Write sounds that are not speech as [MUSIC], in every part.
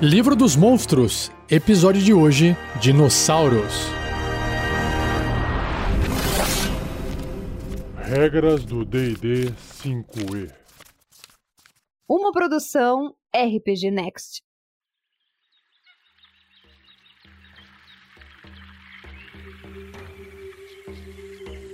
Livro dos Monstros, episódio de hoje: Dinossauros. Regras do DD 5E. Uma produção RPG Next.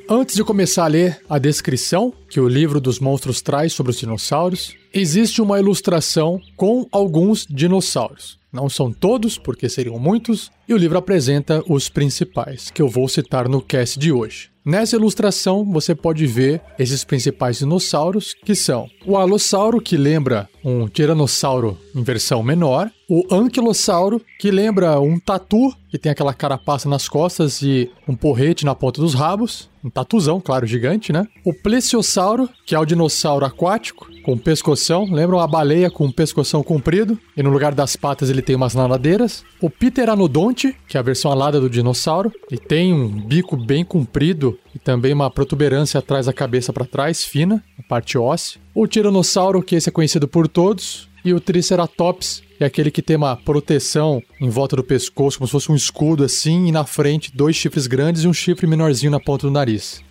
Antes de começar a ler a descrição que o livro dos monstros traz sobre os dinossauros, existe uma ilustração com alguns dinossauros. Não são todos, porque seriam muitos, e o livro apresenta os principais, que eu vou citar no cast de hoje. Nessa ilustração, você pode ver esses principais dinossauros, que são o alossauro, que lembra um tiranossauro em versão menor, o anquilossauro, que lembra um tatu, que tem aquela carapaça nas costas e um porrete na ponta dos rabos, um tatuzão, claro, gigante, né? O plesiosauro, que é o dinossauro aquático, com pescoção, lembra uma baleia com pescoção comprido, e no lugar das patas ele tem umas nadadeiras. O pteranodonte, que é a versão alada do dinossauro, e tem um bico bem comprido e também uma protuberância atrás da cabeça para trás, fina, a parte óssea. O tiranossauro, que esse é conhecido por todos, e o triceratops, é aquele que tem uma proteção em volta do pescoço, como se fosse um escudo assim, e na frente dois chifres grandes e um chifre menorzinho na ponta do nariz.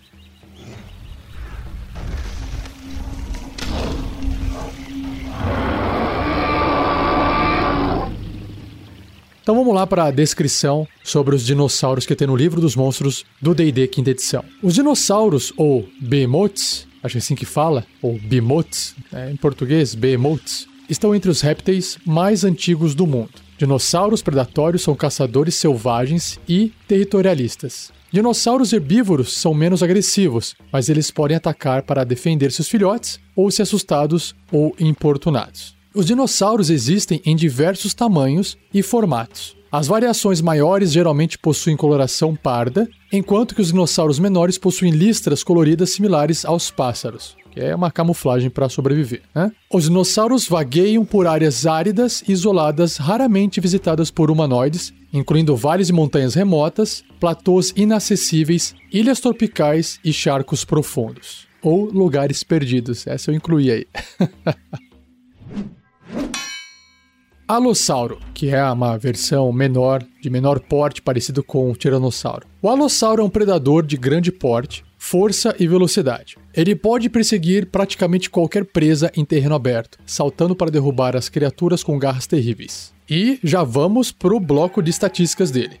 Então vamos lá para a descrição sobre os dinossauros que tem no livro dos monstros do D&D quinta edição. Os dinossauros, ou behemoths, acho que é assim que fala, ou behemoths, né, em português, behemoths, estão entre os répteis mais antigos do mundo. Dinossauros predatórios são caçadores selvagens e territorialistas. Dinossauros herbívoros são menos agressivos, mas eles podem atacar para defender seus filhotes ou se assustados ou importunados. Os dinossauros existem em diversos tamanhos e formatos. As variações maiores geralmente possuem coloração parda, enquanto que os dinossauros menores possuem listras coloridas similares aos pássaros, que é uma camuflagem para sobreviver. Né? Os dinossauros vagueiam por áreas áridas e isoladas, raramente visitadas por humanoides, incluindo vales e montanhas remotas, platôs inacessíveis, ilhas tropicais e charcos profundos. Ou lugares perdidos, essa eu incluí aí. [LAUGHS] Alossauro, que é uma versão menor, de menor porte, parecido com o Tiranossauro. O Alossauro é um predador de grande porte, força e velocidade. Ele pode perseguir praticamente qualquer presa em terreno aberto, saltando para derrubar as criaturas com garras terríveis. E já vamos pro bloco de estatísticas dele.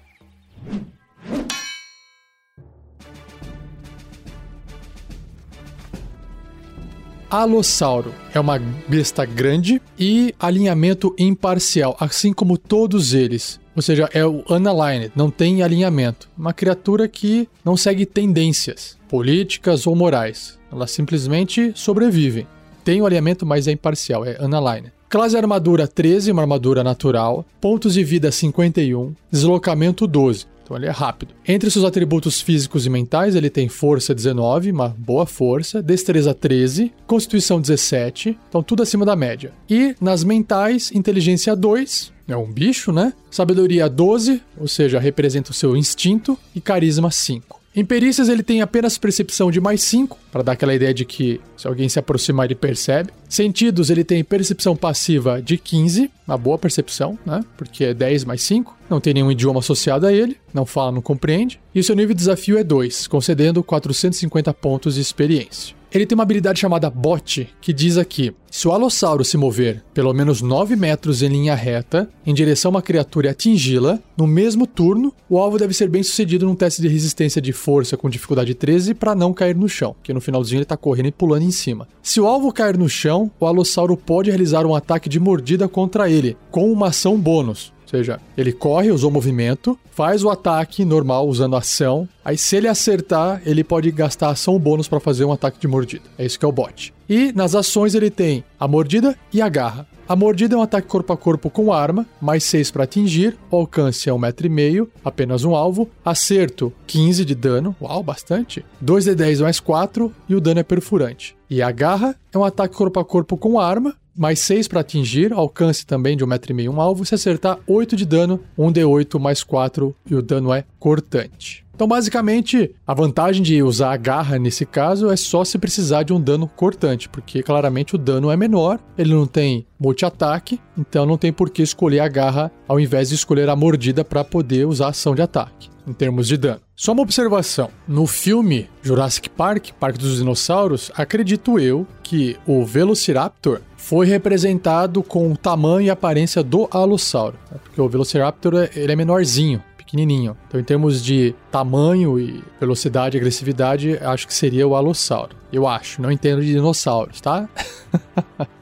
Alossauro é uma besta grande e alinhamento imparcial, assim como todos eles. Ou seja, é o unaligned, não tem alinhamento. Uma criatura que não segue tendências políticas ou morais. Elas simplesmente sobrevivem. Tem o alinhamento, mas é imparcial, é unaligned. Classe armadura 13, uma armadura natural. Pontos de vida 51. Deslocamento 12. Então ele é rápido. Entre seus atributos físicos e mentais, ele tem força 19, uma boa força, destreza 13, constituição 17, então tudo acima da média. E nas mentais, inteligência 2, é um bicho, né? Sabedoria 12, ou seja, representa o seu instinto, e carisma 5. Em perícias ele tem apenas percepção de mais 5, para dar aquela ideia de que se alguém se aproximar ele percebe. Sentidos ele tem percepção passiva de 15, uma boa percepção, né? Porque é 10 mais 5, não tem nenhum idioma associado a ele, não fala, não compreende. E o seu nível de desafio é 2, concedendo 450 pontos de experiência. Ele tem uma habilidade chamada Bot, que diz aqui: se o alossauro se mover pelo menos 9 metros em linha reta em direção a uma criatura e atingi-la, no mesmo turno, o alvo deve ser bem sucedido num teste de resistência de força com dificuldade 13 para não cair no chão, que no finalzinho ele tá correndo e pulando em cima. Se o alvo cair no chão, o alossauro pode realizar um ataque de mordida contra ele, com uma ação bônus seja, ele corre, usou movimento, faz o ataque normal usando ação. Aí, se ele acertar, ele pode gastar ação bônus para fazer um ataque de mordida. É isso que é o bot. E nas ações ele tem a mordida e a garra. A mordida é um ataque corpo a corpo com arma, mais 6 para atingir, o alcance é 1,5m, apenas um alvo, acerto 15 de dano, uau, bastante, 2d10 mais 4 e o dano é perfurante. E a garra é um ataque corpo a corpo com arma, mais 6 para atingir, alcance também de 1,5m um alvo. Se acertar, 8 de dano, 1d8 mais 4 e o dano é cortante. Então, basicamente, a vantagem de usar a garra nesse caso é só se precisar de um dano cortante, porque claramente o dano é menor, ele não tem multi-ataque, então não tem por que escolher a garra ao invés de escolher a mordida para poder usar a ação de ataque, em termos de dano. Só uma observação: no filme Jurassic Park, Parque dos Dinossauros, acredito eu que o Velociraptor foi representado com o tamanho e aparência do Alossauro, né? porque o Velociraptor ele é menorzinho, pequenininho. Então, em termos de tamanho e velocidade e agressividade, acho que seria o Alossauro. Eu acho, não entendo de dinossauros, tá? [LAUGHS]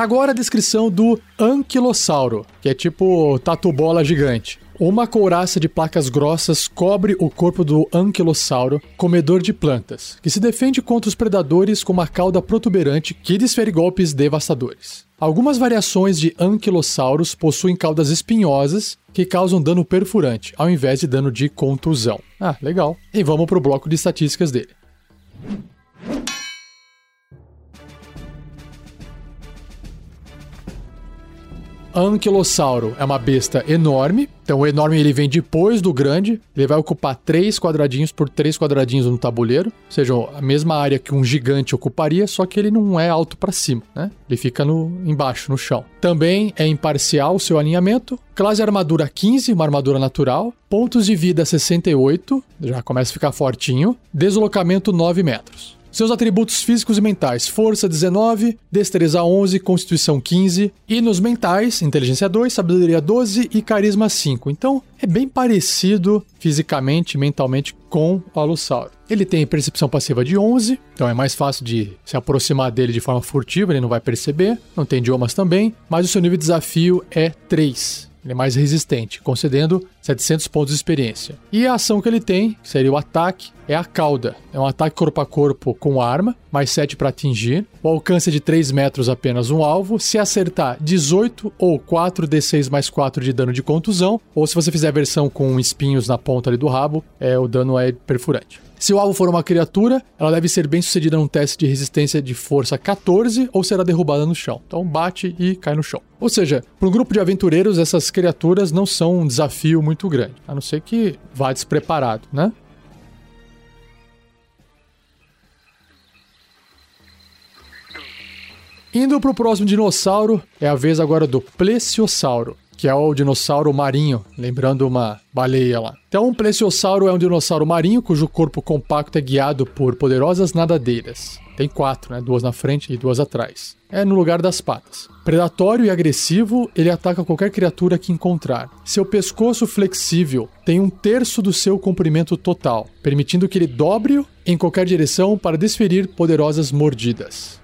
Agora a descrição do Anquilossauro, que é tipo tatu-bola gigante. Uma couraça de placas grossas cobre o corpo do anquilossauro, comedor de plantas, que se defende contra os predadores com uma cauda protuberante que desfere golpes devastadores. Algumas variações de anquilossauros possuem caudas espinhosas que causam dano perfurante, ao invés de dano de contusão. Ah, legal. E vamos para o bloco de estatísticas dele. Anquilossauro é uma besta enorme. Então o enorme ele vem depois do grande. Ele vai ocupar três quadradinhos por três quadradinhos no tabuleiro. Ou seja, a mesma área que um gigante ocuparia, só que ele não é alto para cima, né? Ele fica no, embaixo, no chão. Também é imparcial o seu alinhamento. Classe armadura 15, uma armadura natural. Pontos de vida 68, já começa a ficar fortinho. Deslocamento 9 metros. Seus atributos físicos e mentais: força 19, destreza 11, constituição 15 e nos mentais, inteligência 2, sabedoria 12 e carisma 5. Então, é bem parecido fisicamente, mentalmente com o Alossauro. Ele tem percepção passiva de 11, então é mais fácil de se aproximar dele de forma furtiva, ele não vai perceber. Não tem idiomas também, mas o seu nível de desafio é 3. Ele é mais resistente, concedendo 700 pontos de experiência. E a ação que ele tem, que seria o ataque, é a cauda. É um ataque corpo a corpo com arma, mais 7 para atingir. O alcance é de 3 metros apenas um alvo. Se acertar 18 ou 4d6 mais 4 de dano de contusão, ou se você fizer a versão com espinhos na ponta ali do rabo, é, o dano é perfurante. Se o alvo for uma criatura, ela deve ser bem sucedida num teste de resistência de força 14 ou será derrubada no chão. Então bate e cai no chão. Ou seja, para um grupo de aventureiros, essas criaturas não são um desafio muito grande, a não ser que vá despreparado, né? Indo para o próximo dinossauro, é a vez agora do Plesiosauro que é o dinossauro marinho, lembrando uma baleia lá. Então, um plesiosauro é um dinossauro marinho cujo corpo compacto é guiado por poderosas nadadeiras. Tem quatro, né? Duas na frente e duas atrás. É no lugar das patas. Predatório e agressivo, ele ataca qualquer criatura que encontrar. Seu pescoço flexível tem um terço do seu comprimento total, permitindo que ele dobre em qualquer direção para desferir poderosas mordidas.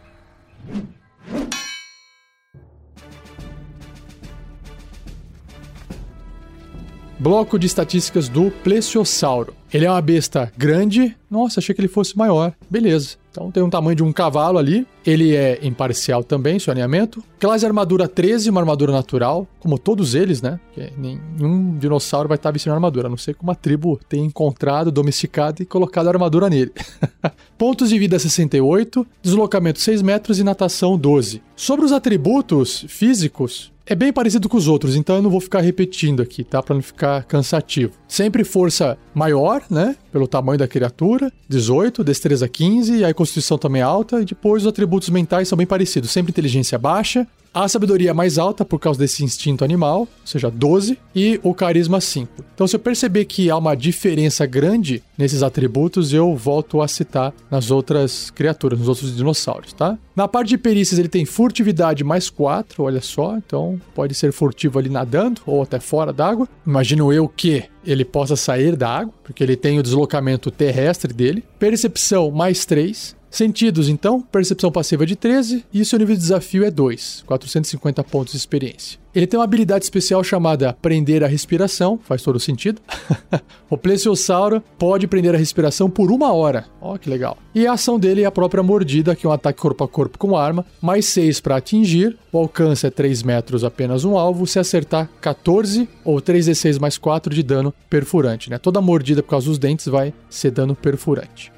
Bloco de estatísticas do Plesiosauro. Ele é uma besta grande. Nossa, achei que ele fosse maior. Beleza. Então tem um tamanho de um cavalo ali. Ele é imparcial também, seu alinhamento. Classe armadura 13, uma armadura natural. Como todos eles, né? Porque nenhum dinossauro vai estar vestindo armadura. A não ser que uma tribo tenha encontrado, domesticado e colocado a armadura nele. [LAUGHS] Pontos de vida 68, deslocamento 6 metros e natação 12. Sobre os atributos físicos, é bem parecido com os outros, então eu não vou ficar repetindo aqui, tá? Para não ficar cansativo. Sempre força maior, né? Pelo tamanho da criatura, 18, destreza 15, e aí constituição também é alta, e depois os atributos mentais são bem parecidos, sempre inteligência baixa, a sabedoria é mais alta por causa desse instinto animal, ou seja, 12, e o carisma 5. Então, se eu perceber que há uma diferença grande nesses atributos, eu volto a citar nas outras criaturas, nos outros dinossauros, tá? Na parte de perícias, ele tem furtividade mais 4, olha só, então pode ser furtivo ali nadando ou até fora d'água. Imagino eu que ele possa sair da água, porque ele tem o deslocamento terrestre dele. Percepção mais 3, Sentidos, então, percepção passiva de 13 e seu nível de desafio é 2, 450 pontos de experiência. Ele tem uma habilidade especial chamada prender a respiração, faz todo sentido. [LAUGHS] o plesiosauro pode prender a respiração por uma hora. Ó, oh, que legal. E a ação dele é a própria mordida, que é um ataque corpo a corpo com arma, mais 6 para atingir. O alcance é 3 metros apenas um alvo. Se acertar 14 ou 3d6 mais 4 de dano perfurante. Né? Toda mordida por causa dos dentes vai ser dano perfurante.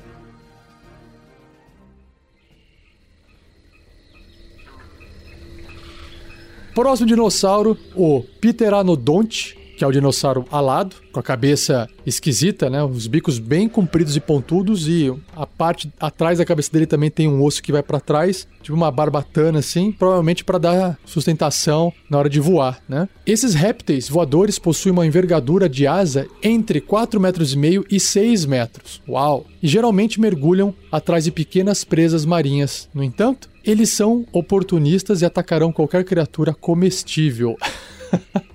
Próximo dinossauro, o Pteranodonte, que é o dinossauro alado, com a cabeça esquisita, né? Os bicos bem compridos e pontudos e a parte atrás da cabeça dele também tem um osso que vai para trás, tipo uma barbatana assim, provavelmente para dar sustentação na hora de voar, né? Esses répteis voadores possuem uma envergadura de asa entre 4 metros e 6 metros. Uau! E geralmente mergulham atrás de pequenas presas marinhas. No entanto, eles são oportunistas e atacarão qualquer criatura comestível.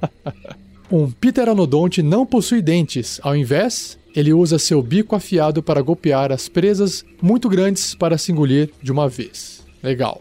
[LAUGHS] um pteranodonte não possui dentes, ao invés, ele usa seu bico afiado para golpear as presas muito grandes para se engolir de uma vez. Legal.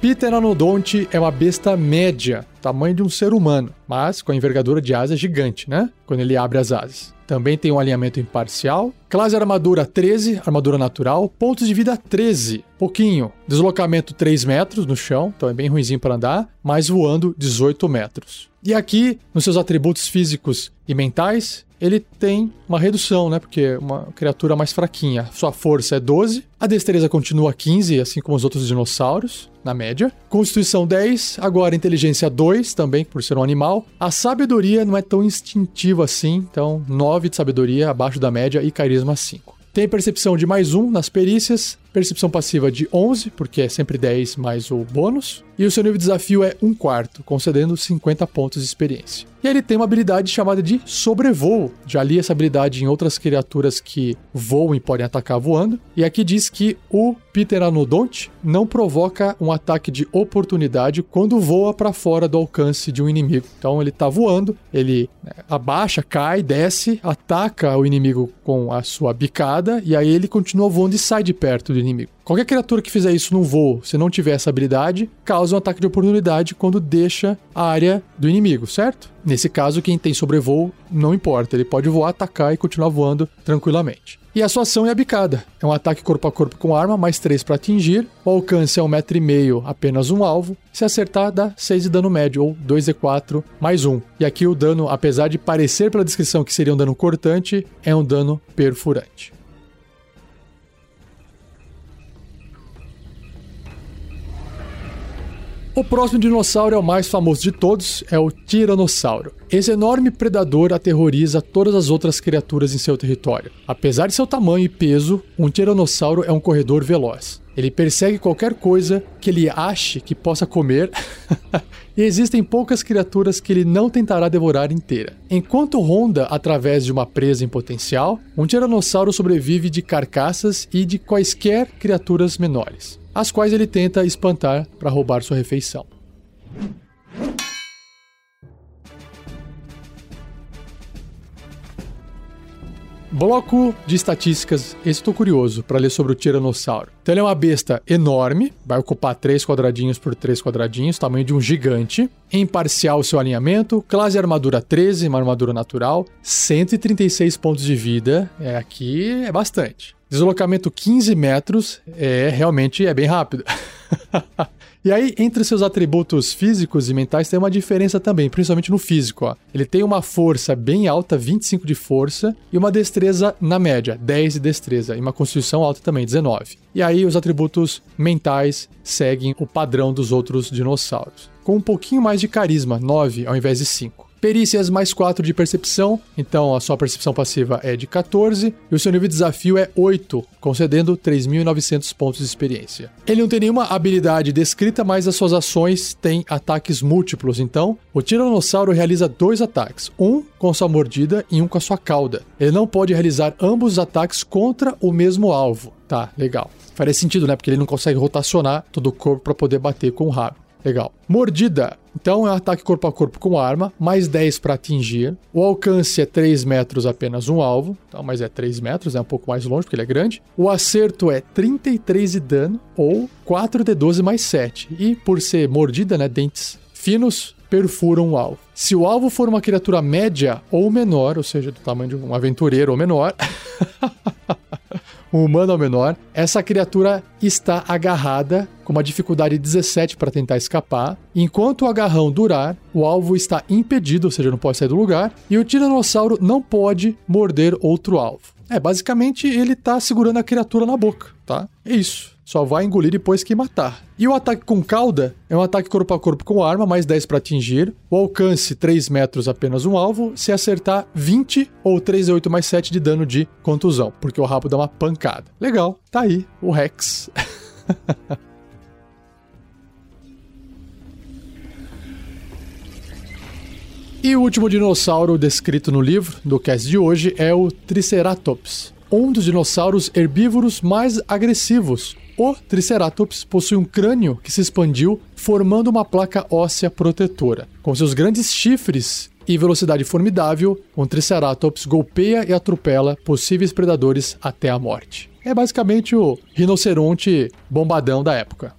Pteranodonte é uma besta média, tamanho de um ser humano, mas com a envergadura de asa gigante, né? Quando ele abre as asas. Também tem um alinhamento imparcial. Classe armadura 13, armadura natural. Pontos de vida 13, pouquinho. Deslocamento 3 metros no chão, então é bem ruimzinho para andar, mas voando 18 metros. E aqui, nos seus atributos físicos e mentais, ele tem uma redução, né? Porque é uma criatura mais fraquinha. Sua força é 12, a destreza continua 15, assim como os outros dinossauros, na média. Constituição 10, agora inteligência 2, também por ser um animal. A sabedoria não é tão instintiva assim, então 9 de sabedoria abaixo da média e carisma 5. Tem percepção de mais um nas perícias, percepção passiva de 11, porque é sempre 10 mais o bônus, e o seu nível de desafio é 1 quarto, concedendo 50 pontos de experiência. E ele tem uma habilidade chamada de sobrevoo. Já li essa habilidade em outras criaturas que voam e podem atacar voando. E aqui diz que o Pteranodonte não provoca um ataque de oportunidade quando voa para fora do alcance de um inimigo. Então ele está voando, ele né, abaixa, cai, desce, ataca o inimigo com a sua bicada e aí ele continua voando e sai de perto do inimigo. Qualquer criatura que fizer isso num voo, se não tiver essa habilidade, causa um ataque de oportunidade quando deixa a área do inimigo, certo? Nesse caso, quem tem sobrevoo não importa, ele pode voar, atacar e continuar voando tranquilamente. E a sua ação é a bicada. É um ataque corpo a corpo com arma, mais 3 para atingir. O alcance é 1,5m, apenas um alvo. Se acertar, dá 6 de dano médio, ou 2d4 mais 1. E aqui o dano, apesar de parecer pela descrição que seria um dano cortante, é um dano perfurante. O próximo dinossauro é o mais famoso de todos, é o Tiranossauro. Esse enorme predador aterroriza todas as outras criaturas em seu território. Apesar de seu tamanho e peso, um tiranossauro é um corredor veloz. Ele persegue qualquer coisa que ele ache que possa comer, [LAUGHS] e existem poucas criaturas que ele não tentará devorar inteira. Enquanto ronda através de uma presa em potencial, um tiranossauro sobrevive de carcaças e de quaisquer criaturas menores as quais ele tenta espantar para roubar sua refeição. Bloco de estatísticas, esse estou curioso para ler sobre o Tiranossauro. Então ele é uma besta enorme, vai ocupar 3 quadradinhos por 3 quadradinhos, tamanho de um gigante. Imparcial o seu alinhamento, classe armadura 13, uma armadura natural, 136 pontos de vida, é aqui é bastante. Deslocamento 15 metros é realmente é bem rápido. [LAUGHS] e aí, entre seus atributos físicos e mentais, tem uma diferença também, principalmente no físico. Ó. Ele tem uma força bem alta, 25 de força, e uma destreza na média, 10 de destreza, e uma constituição alta também, 19. E aí, os atributos mentais seguem o padrão dos outros dinossauros. Com um pouquinho mais de carisma, 9 ao invés de 5. Perícias mais 4 de percepção, então a sua percepção passiva é de 14 e o seu nível de desafio é 8, concedendo 3.900 pontos de experiência. Ele não tem nenhuma habilidade descrita, mas as suas ações têm ataques múltiplos, então o Tiranossauro realiza dois ataques, um com sua mordida e um com a sua cauda. Ele não pode realizar ambos os ataques contra o mesmo alvo. Tá, legal. Faria sentido, né? Porque ele não consegue rotacionar todo o corpo para poder bater com o rabo. Legal. Mordida. Então é um ataque corpo a corpo com arma, mais 10 para atingir. O alcance é 3 metros apenas um alvo, então, mas é 3 metros, é um pouco mais longe porque ele é grande. O acerto é 33 de dano ou 4 de 12 mais 7. E por ser mordida, né, dentes finos, perfuram o alvo. Se o alvo for uma criatura média ou menor, ou seja, do tamanho de um aventureiro ou menor, [LAUGHS] um humano ou menor, essa criatura está agarrada com uma dificuldade 17 para tentar escapar. Enquanto o agarrão durar, o alvo está impedido, ou seja, não pode sair do lugar, e o tiranossauro não pode morder outro alvo. É, basicamente ele está segurando a criatura na boca, tá? É isso. Só vai engolir depois que matar. E o ataque com cauda é um ataque corpo a corpo com arma, mais 10 para atingir. O alcance 3 metros apenas um alvo. Se acertar 20 ou 3 a 8 mais 7 de dano de contusão, porque o rabo dá uma pancada. Legal, tá aí o Rex. [LAUGHS] E o último dinossauro descrito no livro do cast de hoje é o Triceratops, um dos dinossauros herbívoros mais agressivos. O Triceratops possui um crânio que se expandiu, formando uma placa óssea protetora. Com seus grandes chifres e velocidade formidável, um Triceratops golpeia e atropela possíveis predadores até a morte. É basicamente o rinoceronte bombadão da época.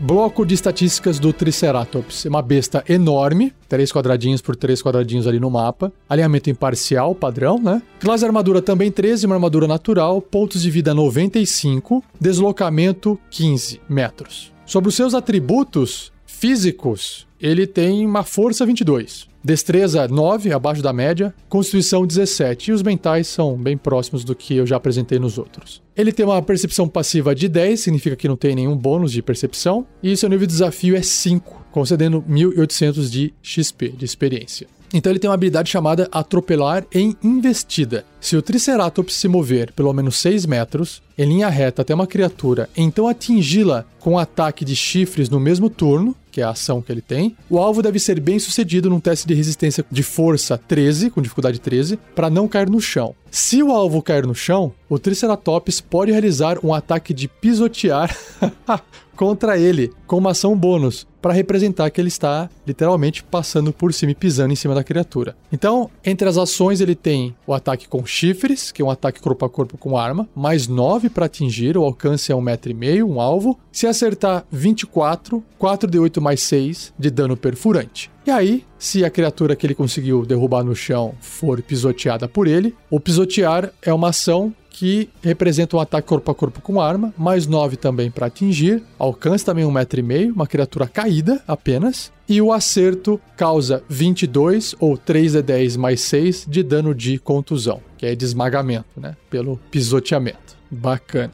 Bloco de estatísticas do Triceratops. É uma besta enorme, 3 quadradinhos por 3 quadradinhos ali no mapa. Alinhamento imparcial, padrão, né? Classe armadura também 13, uma armadura natural. Pontos de vida 95. Deslocamento 15 metros. Sobre os seus atributos físicos, ele tem uma força 22. Destreza 9, abaixo da média. Constituição 17. E os mentais são bem próximos do que eu já apresentei nos outros. Ele tem uma percepção passiva de 10, significa que não tem nenhum bônus de percepção. E seu nível de desafio é 5, concedendo 1800 de XP, de experiência. Então ele tem uma habilidade chamada Atropelar em Investida. Se o Triceratops se mover pelo menos 6 metros, em linha reta até uma criatura, então atingi-la com um ataque de chifres no mesmo turno, que é a ação que ele tem, o alvo deve ser bem sucedido num teste de resistência de força 13, com dificuldade 13, para não cair no chão. Se o alvo cair no chão, o Triceratops pode realizar um ataque de pisotear [LAUGHS] contra ele, com uma ação bônus, para representar que ele está literalmente passando por cima e pisando em cima da criatura. Então, entre as ações, ele tem o ataque com chifres, que é um ataque corpo a corpo com arma, mais 9 para atingir, o alcance é 1,5m, um alvo. Se acertar 24, 4 de 8 mais 6 de dano perfurante. E aí, se a criatura que ele conseguiu derrubar no chão for pisoteada por ele, o pisotear é uma ação que representa um ataque corpo a corpo com arma, mais 9 também para atingir, alcance também 1,5m, uma criatura caída apenas, e o acerto causa 22 ou 3 de 10 mais 6 de dano de contusão, que é de esmagamento, né? Pelo pisoteamento. Bacana.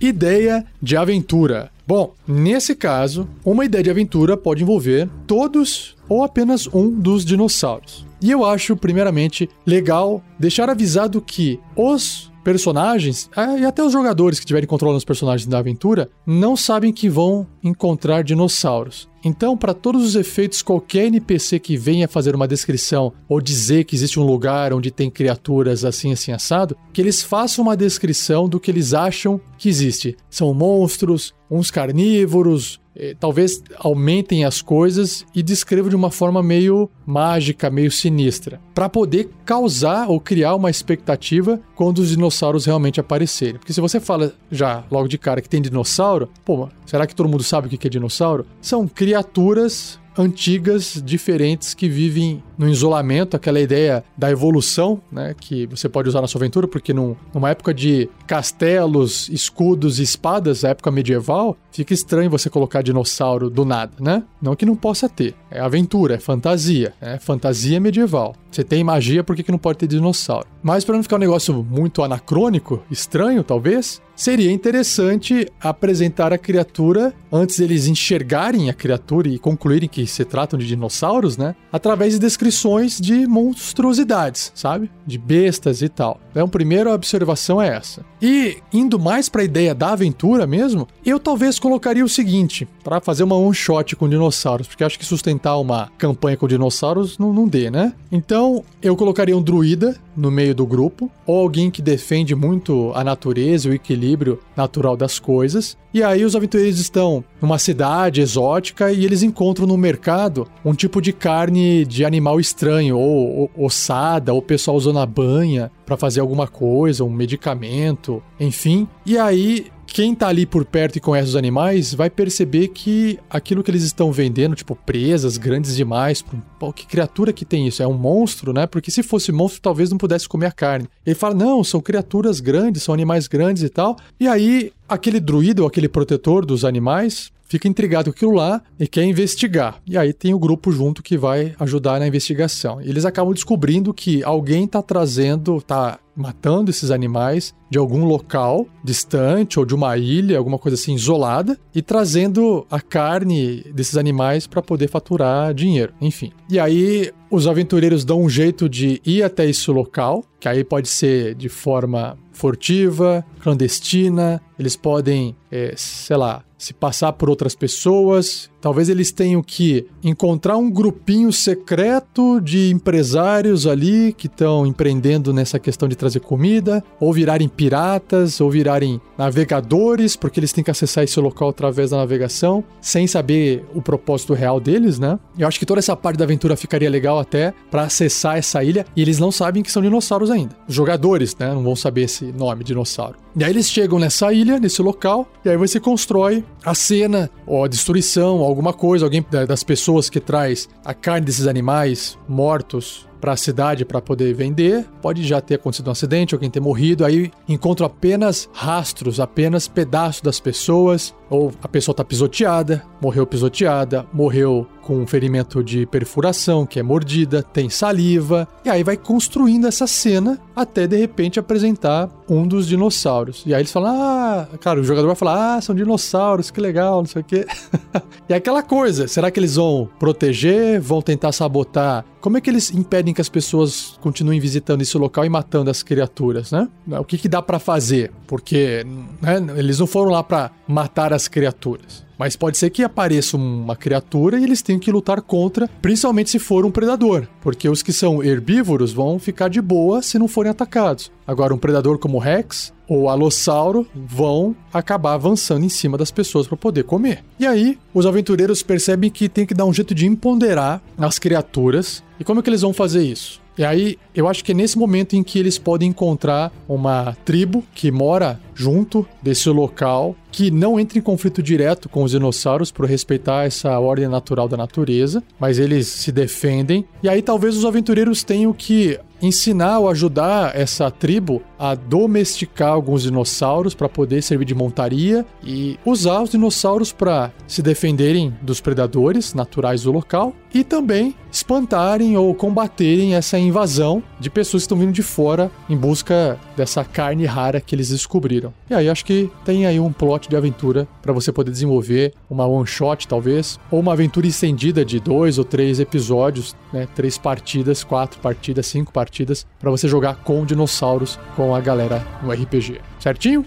Ideia de aventura. Bom, nesse caso, uma ideia de aventura pode envolver todos ou apenas um dos dinossauros. E eu acho, primeiramente, legal deixar avisado que os personagens, e até os jogadores que estiverem controlando os personagens da aventura, não sabem que vão encontrar dinossauros. Então, para todos os efeitos, qualquer NPC que venha fazer uma descrição ou dizer que existe um lugar onde tem criaturas assim, assim, assado, que eles façam uma descrição do que eles acham que existe. São monstros, uns carnívoros, eh, talvez aumentem as coisas e descrevam de uma forma meio mágica, meio sinistra, para poder causar ou criar uma expectativa quando os dinossauros realmente aparecerem. Porque se você fala já logo de cara que tem dinossauro, pô, será que todo mundo sabe o que é dinossauro? São criaturas antigas, diferentes, que vivem no isolamento, aquela ideia da evolução, né, que você pode usar na sua aventura, porque num, numa época de castelos, escudos e espadas, a época medieval, fica estranho você colocar dinossauro do nada, né? Não que não possa ter. É aventura, é fantasia, é fantasia medieval. Você tem magia, por que, que não pode ter dinossauro? Mas para não ficar um negócio muito anacrônico, estranho talvez, seria interessante apresentar a criatura antes eles enxergarem a criatura e concluírem que se tratam de dinossauros, né? Através de descrições descrições de monstruosidades, sabe? De bestas e tal. Então, a primeira observação é essa. E indo mais para a ideia da aventura mesmo, eu talvez colocaria o seguinte, para fazer uma one shot com dinossauros, porque acho que sustentar uma campanha com dinossauros não, não dê, né? Então, eu colocaria um druida no meio do grupo, ou alguém que defende muito a natureza e o equilíbrio natural das coisas. E aí os aventureiros estão numa cidade exótica e eles encontram no mercado um tipo de carne de animal estranho, ou, ou ossada, ou pessoal usando a banha para fazer alguma coisa, um medicamento, enfim. E aí quem tá ali por perto e conhece os animais vai perceber que aquilo que eles estão vendendo, tipo presas grandes demais, pô, que criatura que tem isso? É um monstro, né? Porque se fosse monstro, talvez não pudesse comer a carne. Ele fala: não, são criaturas grandes, são animais grandes e tal. E aí, aquele druida ou aquele protetor dos animais fica intrigado com aquilo lá e quer investigar. E aí tem o grupo junto que vai ajudar na investigação. E eles acabam descobrindo que alguém está trazendo, está matando esses animais de algum local distante ou de uma ilha, alguma coisa assim isolada, e trazendo a carne desses animais para poder faturar dinheiro, enfim. E aí os aventureiros dão um jeito de ir até esse local, que aí pode ser de forma furtiva, clandestina, eles podem, é, sei lá, se passar por outras pessoas. Talvez eles tenham que encontrar um grupinho secreto de empresários ali que estão empreendendo nessa questão de trazer comida, ou virarem piratas, ou virarem navegadores, porque eles têm que acessar esse local através da navegação, sem saber o propósito real deles, né? Eu acho que toda essa parte da aventura ficaria legal até para acessar essa ilha, e eles não sabem que são dinossauros ainda. Jogadores, né, não vão saber esse nome dinossauro. E aí eles chegam nessa ilha, nesse local, e aí você constrói a cena, ou a destruição, alguma coisa, alguém das pessoas que traz a carne desses animais mortos para a cidade para poder vender. Pode já ter acontecido um acidente, alguém ter morrido. Aí encontro apenas rastros, apenas pedaços das pessoas. Ou a pessoa está pisoteada, morreu pisoteada, morreu com um ferimento de perfuração, que é mordida, tem saliva. E aí vai construindo essa cena até de repente apresentar um dos dinossauros. E aí eles falam: Ah, cara, o jogador vai falar: Ah, são dinossauros, que legal, não sei o quê. [LAUGHS] e é aquela coisa: será que eles vão proteger? Vão tentar sabotar? Como é que eles impedem que as pessoas continuem visitando esse local e matando as criaturas, né? O que, que dá para fazer? Porque né, eles não foram lá para matar as criaturas. Mas pode ser que apareça uma criatura e eles tenham que lutar contra, principalmente se for um predador, porque os que são herbívoros vão ficar de boa se não forem atacados. Agora, um predador como o Rex ou Alossauro vão acabar avançando em cima das pessoas para poder comer. E aí, os aventureiros percebem que tem que dar um jeito de empoderar as criaturas. E como é que eles vão fazer isso? E aí, eu acho que é nesse momento em que eles podem encontrar uma tribo que mora junto desse local, que não entra em conflito direto com os dinossauros por respeitar essa ordem natural da natureza, mas eles se defendem. E aí talvez os aventureiros tenham que ensinar ou ajudar essa tribo a domesticar alguns dinossauros para poder servir de montaria e usar os dinossauros para se defenderem dos predadores naturais do local e também espantarem ou combaterem essa invasão de pessoas que estão vindo de fora em busca dessa carne rara que eles descobriram. E aí acho que tem aí um plot de aventura para você poder desenvolver uma one shot talvez ou uma aventura estendida de dois ou três episódios, né, três partidas, quatro partidas, cinco partidas para você jogar com dinossauros com a galera no RPG. Certinho?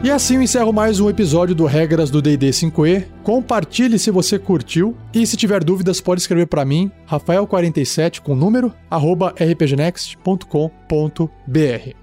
E assim eu encerro mais um episódio do Regras do D&D 5e. Compartilhe se você curtiu e se tiver dúvidas pode escrever para mim, rafael47 com número arroba rpgnext.com.br.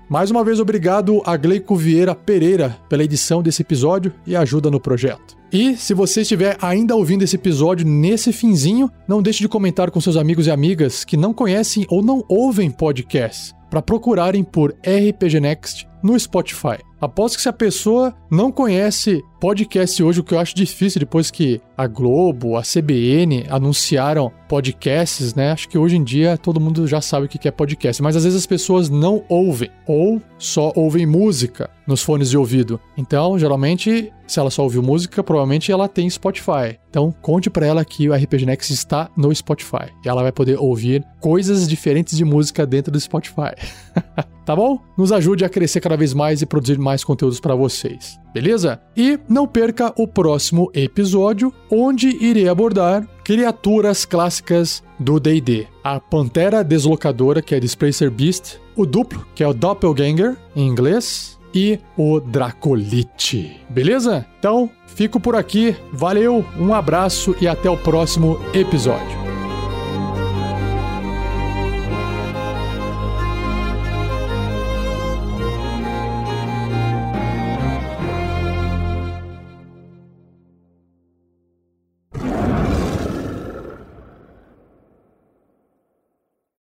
Mais uma vez obrigado a Gleico Vieira Pereira pela edição desse episódio e ajuda no projeto. E se você estiver ainda ouvindo esse episódio nesse finzinho, não deixe de comentar com seus amigos e amigas que não conhecem ou não ouvem podcasts para procurarem por RPG Next no Spotify. Aposto que se a pessoa não conhece podcast hoje, o que eu acho difícil depois que a Globo, a CBN anunciaram podcasts, né? Acho que hoje em dia todo mundo já sabe o que é podcast, mas às vezes as pessoas não ouvem ou só ouvem música nos fones de ouvido. Então, geralmente, se ela só ouviu música, provavelmente ela tem Spotify. Então, conte para ela que o RPG Next está no Spotify. E ela vai poder ouvir coisas diferentes de música dentro do Spotify. [LAUGHS] tá bom? Nos ajude a crescer cada vez mais e produzir mais conteúdos para vocês. Beleza? E não perca o próximo episódio, onde irei abordar criaturas clássicas do D&D. A Pantera Deslocadora, que é Displacer Beast, o Duplo, que é o Doppelganger em inglês, e o Dracolite. Beleza? Então, fico por aqui. Valeu, um abraço e até o próximo episódio.